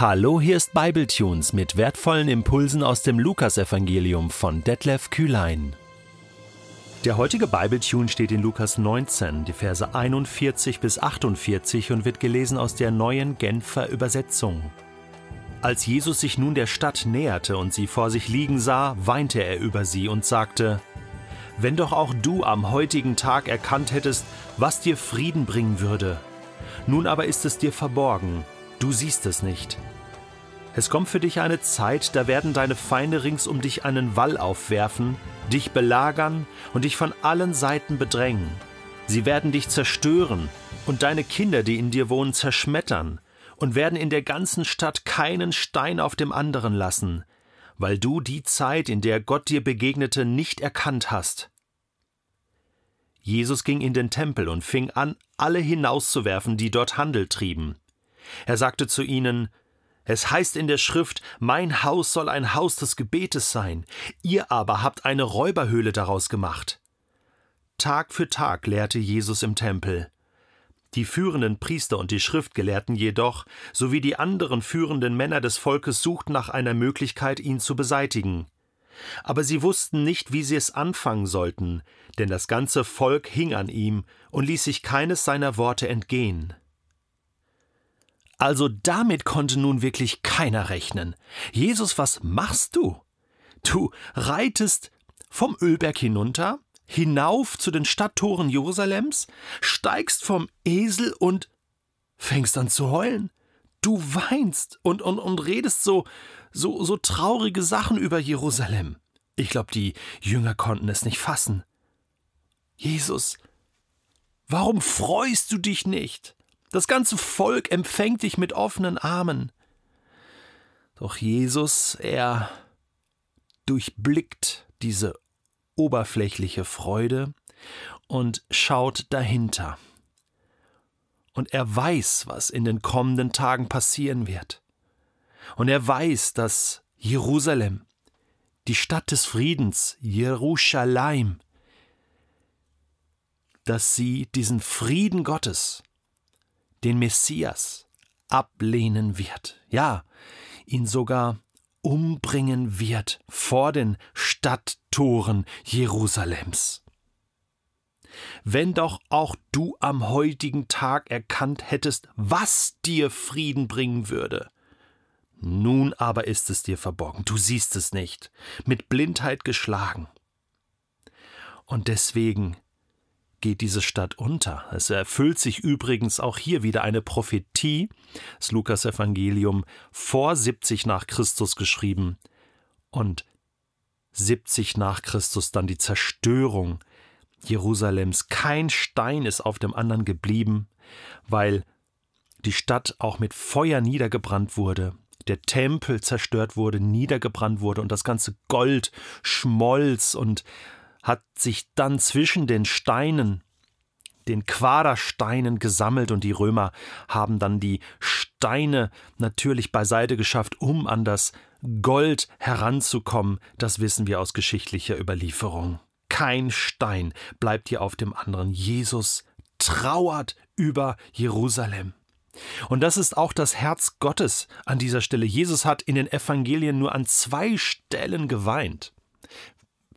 Hallo, hier ist Bibletunes mit wertvollen Impulsen aus dem Lukasevangelium von Detlef Kühlein. Der heutige Bibletune steht in Lukas 19, die Verse 41 bis 48 und wird gelesen aus der neuen Genfer Übersetzung. Als Jesus sich nun der Stadt näherte und sie vor sich liegen sah, weinte er über sie und sagte: Wenn doch auch du am heutigen Tag erkannt hättest, was dir Frieden bringen würde. Nun aber ist es dir verborgen Du siehst es nicht. Es kommt für dich eine Zeit, da werden deine Feinde rings um dich einen Wall aufwerfen, dich belagern und dich von allen Seiten bedrängen. Sie werden dich zerstören und deine Kinder, die in dir wohnen, zerschmettern und werden in der ganzen Stadt keinen Stein auf dem anderen lassen, weil du die Zeit, in der Gott dir begegnete, nicht erkannt hast. Jesus ging in den Tempel und fing an, alle hinauszuwerfen, die dort Handel trieben. Er sagte zu ihnen Es heißt in der Schrift Mein Haus soll ein Haus des Gebetes sein, ihr aber habt eine Räuberhöhle daraus gemacht. Tag für Tag lehrte Jesus im Tempel. Die führenden Priester und die Schriftgelehrten jedoch, sowie die anderen führenden Männer des Volkes suchten nach einer Möglichkeit, ihn zu beseitigen. Aber sie wussten nicht, wie sie es anfangen sollten, denn das ganze Volk hing an ihm und ließ sich keines seiner Worte entgehen. Also damit konnte nun wirklich keiner rechnen. Jesus, was machst du? Du reitest vom Ölberg hinunter, hinauf zu den Stadttoren Jerusalems, steigst vom Esel und fängst an zu heulen. Du weinst und, und, und redest so, so, so traurige Sachen über Jerusalem. Ich glaube, die Jünger konnten es nicht fassen. Jesus, warum freust du dich nicht? Das ganze Volk empfängt dich mit offenen Armen. Doch Jesus, er durchblickt diese oberflächliche Freude und schaut dahinter. Und er weiß, was in den kommenden Tagen passieren wird. Und er weiß, dass Jerusalem, die Stadt des Friedens, Jerusalem, dass sie diesen Frieden Gottes den Messias ablehnen wird, ja, ihn sogar umbringen wird vor den Stadttoren Jerusalems. Wenn doch auch du am heutigen Tag erkannt hättest, was dir Frieden bringen würde. Nun aber ist es dir verborgen, du siehst es nicht, mit Blindheit geschlagen. Und deswegen geht diese Stadt unter. Es erfüllt sich übrigens auch hier wieder eine Prophetie, das Lukas Evangelium vor 70 nach Christus geschrieben und 70 nach Christus dann die Zerstörung Jerusalems. Kein Stein ist auf dem anderen geblieben, weil die Stadt auch mit Feuer niedergebrannt wurde, der Tempel zerstört wurde, niedergebrannt wurde und das ganze Gold schmolz und hat sich dann zwischen den Steinen, den Quadersteinen gesammelt und die Römer haben dann die Steine natürlich beiseite geschafft, um an das Gold heranzukommen. Das wissen wir aus geschichtlicher Überlieferung. Kein Stein bleibt hier auf dem anderen. Jesus trauert über Jerusalem. Und das ist auch das Herz Gottes an dieser Stelle. Jesus hat in den Evangelien nur an zwei Stellen geweint.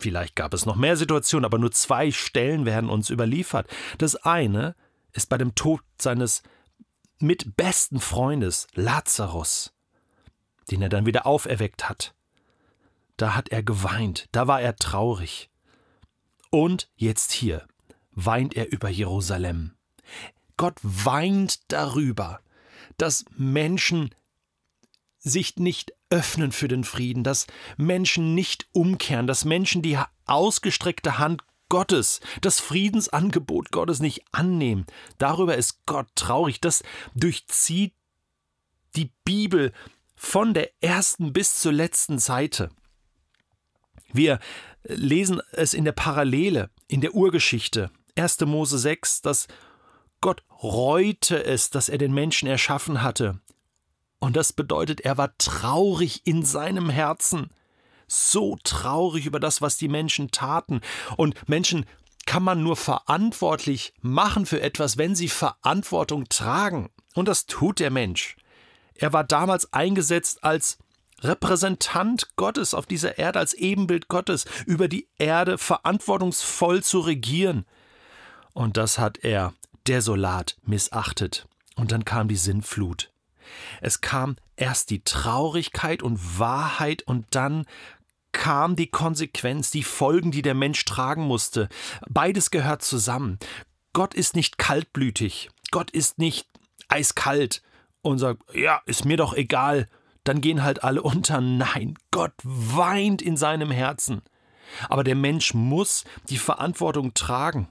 Vielleicht gab es noch mehr Situationen, aber nur zwei Stellen werden uns überliefert. Das eine ist bei dem Tod seines mit besten Freundes Lazarus, den er dann wieder auferweckt hat. Da hat er geweint, da war er traurig. Und jetzt hier weint er über Jerusalem. Gott weint darüber, dass Menschen sich nicht öffnen für den Frieden, dass Menschen nicht umkehren, dass Menschen die ausgestreckte Hand Gottes, das Friedensangebot Gottes nicht annehmen. Darüber ist Gott traurig. Das durchzieht die Bibel von der ersten bis zur letzten Seite. Wir lesen es in der Parallele, in der Urgeschichte. 1. Mose 6, dass Gott reute es, dass er den Menschen erschaffen hatte. Und das bedeutet, er war traurig in seinem Herzen. So traurig über das, was die Menschen taten. Und Menschen kann man nur verantwortlich machen für etwas, wenn sie Verantwortung tragen. Und das tut der Mensch. Er war damals eingesetzt als Repräsentant Gottes auf dieser Erde, als Ebenbild Gottes, über die Erde verantwortungsvoll zu regieren. Und das hat er desolat missachtet. Und dann kam die Sinnflut. Es kam erst die Traurigkeit und Wahrheit und dann kam die Konsequenz, die Folgen, die der Mensch tragen musste. Beides gehört zusammen. Gott ist nicht kaltblütig. Gott ist nicht eiskalt und sagt, ja, ist mir doch egal, dann gehen halt alle unter. Nein, Gott weint in seinem Herzen. Aber der Mensch muss die Verantwortung tragen.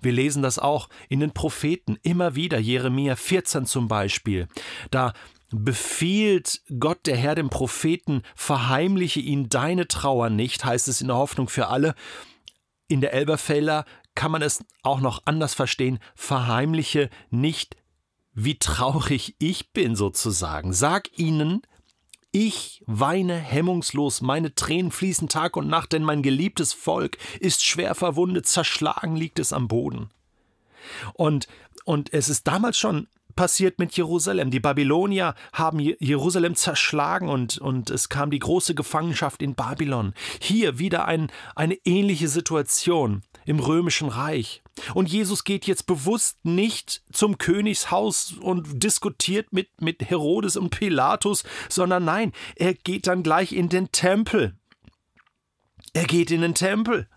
Wir lesen das auch in den Propheten immer wieder, Jeremia 14 zum Beispiel. Da befiehlt Gott der Herr dem Propheten, verheimliche ihn deine Trauer nicht, heißt es in der Hoffnung für alle. In der Elberfelder kann man es auch noch anders verstehen, verheimliche nicht, wie traurig ich bin sozusagen. Sag ihnen, ich weine hemmungslos, meine Tränen fließen Tag und Nacht, denn mein geliebtes Volk ist schwer verwundet, zerschlagen liegt es am Boden. Und, und es ist damals schon passiert mit Jerusalem. Die Babylonier haben Jerusalem zerschlagen und, und es kam die große Gefangenschaft in Babylon. Hier wieder ein, eine ähnliche Situation im römischen Reich. Und Jesus geht jetzt bewusst nicht zum Königshaus und diskutiert mit, mit Herodes und Pilatus, sondern nein, er geht dann gleich in den Tempel. Er geht in den Tempel.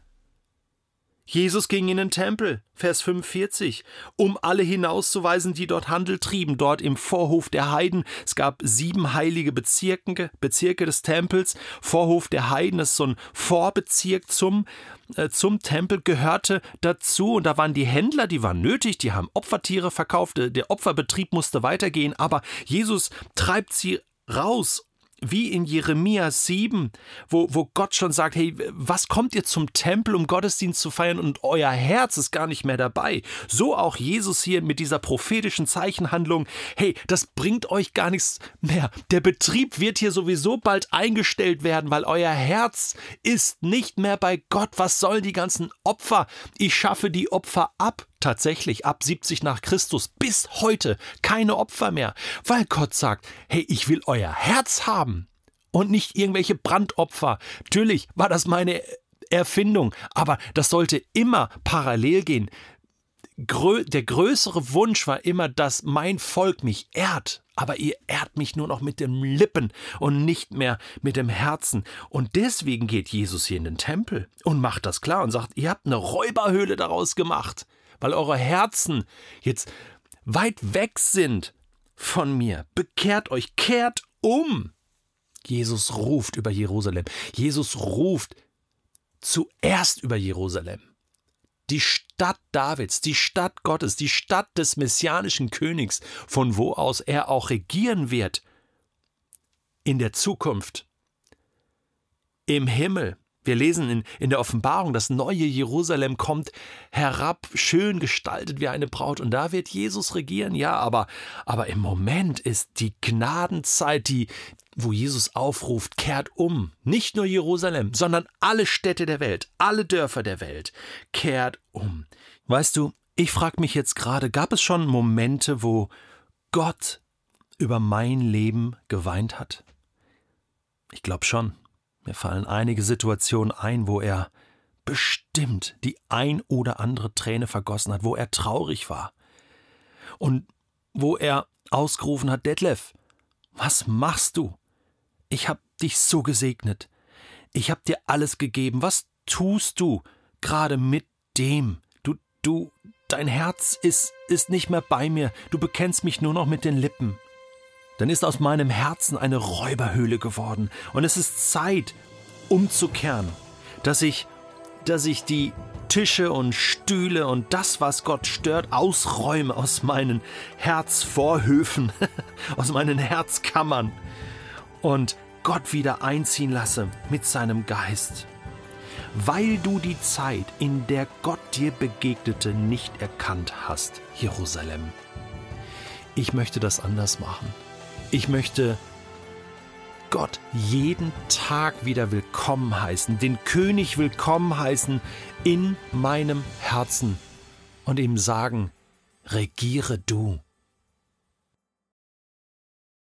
Jesus ging in den Tempel, Vers 45, um alle hinauszuweisen, die dort Handel trieben, dort im Vorhof der Heiden. Es gab sieben heilige Bezirke, Bezirke des Tempels. Vorhof der Heiden ist so ein Vorbezirk zum, äh, zum Tempel, gehörte dazu. Und da waren die Händler, die waren nötig, die haben Opfertiere verkauft, der Opferbetrieb musste weitergehen. Aber Jesus treibt sie raus wie in Jeremia 7, wo, wo Gott schon sagt, hey, was kommt ihr zum Tempel, um Gottesdienst zu feiern und euer Herz ist gar nicht mehr dabei. So auch Jesus hier mit dieser prophetischen Zeichenhandlung, hey, das bringt euch gar nichts mehr. Der Betrieb wird hier sowieso bald eingestellt werden, weil euer Herz ist nicht mehr bei Gott. Was sollen die ganzen Opfer? Ich schaffe die Opfer ab tatsächlich ab 70 nach Christus bis heute keine Opfer mehr, weil Gott sagt, hey, ich will euer Herz haben und nicht irgendwelche Brandopfer. Natürlich war das meine Erfindung, aber das sollte immer parallel gehen. der größere Wunsch war immer, dass mein Volk mich ehrt, aber ihr ehrt mich nur noch mit den Lippen und nicht mehr mit dem Herzen. Und deswegen geht Jesus hier in den Tempel und macht das klar und sagt, ihr habt eine Räuberhöhle daraus gemacht weil eure Herzen jetzt weit weg sind von mir. Bekehrt euch, kehrt um. Jesus ruft über Jerusalem. Jesus ruft zuerst über Jerusalem. Die Stadt Davids, die Stadt Gottes, die Stadt des messianischen Königs, von wo aus er auch regieren wird in der Zukunft. Im Himmel wir lesen in, in der Offenbarung, das neue Jerusalem kommt herab, schön gestaltet wie eine Braut. Und da wird Jesus regieren, ja, aber, aber im Moment ist die Gnadenzeit, die, wo Jesus aufruft, kehrt um. Nicht nur Jerusalem, sondern alle Städte der Welt, alle Dörfer der Welt, kehrt um. Weißt du, ich frage mich jetzt gerade, gab es schon Momente, wo Gott über mein Leben geweint hat? Ich glaube schon. Mir fallen einige Situationen ein, wo er bestimmt die ein oder andere Träne vergossen hat, wo er traurig war. Und wo er ausgerufen hat, Detlef, was machst du? Ich hab dich so gesegnet. Ich hab dir alles gegeben. Was tust du gerade mit dem? Du, du, dein Herz ist, ist nicht mehr bei mir. Du bekennst mich nur noch mit den Lippen dann ist aus meinem Herzen eine Räuberhöhle geworden. Und es ist Zeit, umzukehren, dass ich, dass ich die Tische und Stühle und das, was Gott stört, ausräume aus meinen Herzvorhöfen, aus meinen Herzkammern und Gott wieder einziehen lasse mit seinem Geist. Weil du die Zeit, in der Gott dir begegnete, nicht erkannt hast, Jerusalem. Ich möchte das anders machen. Ich möchte Gott jeden Tag wieder willkommen heißen, den König willkommen heißen in meinem Herzen und ihm sagen, regiere du.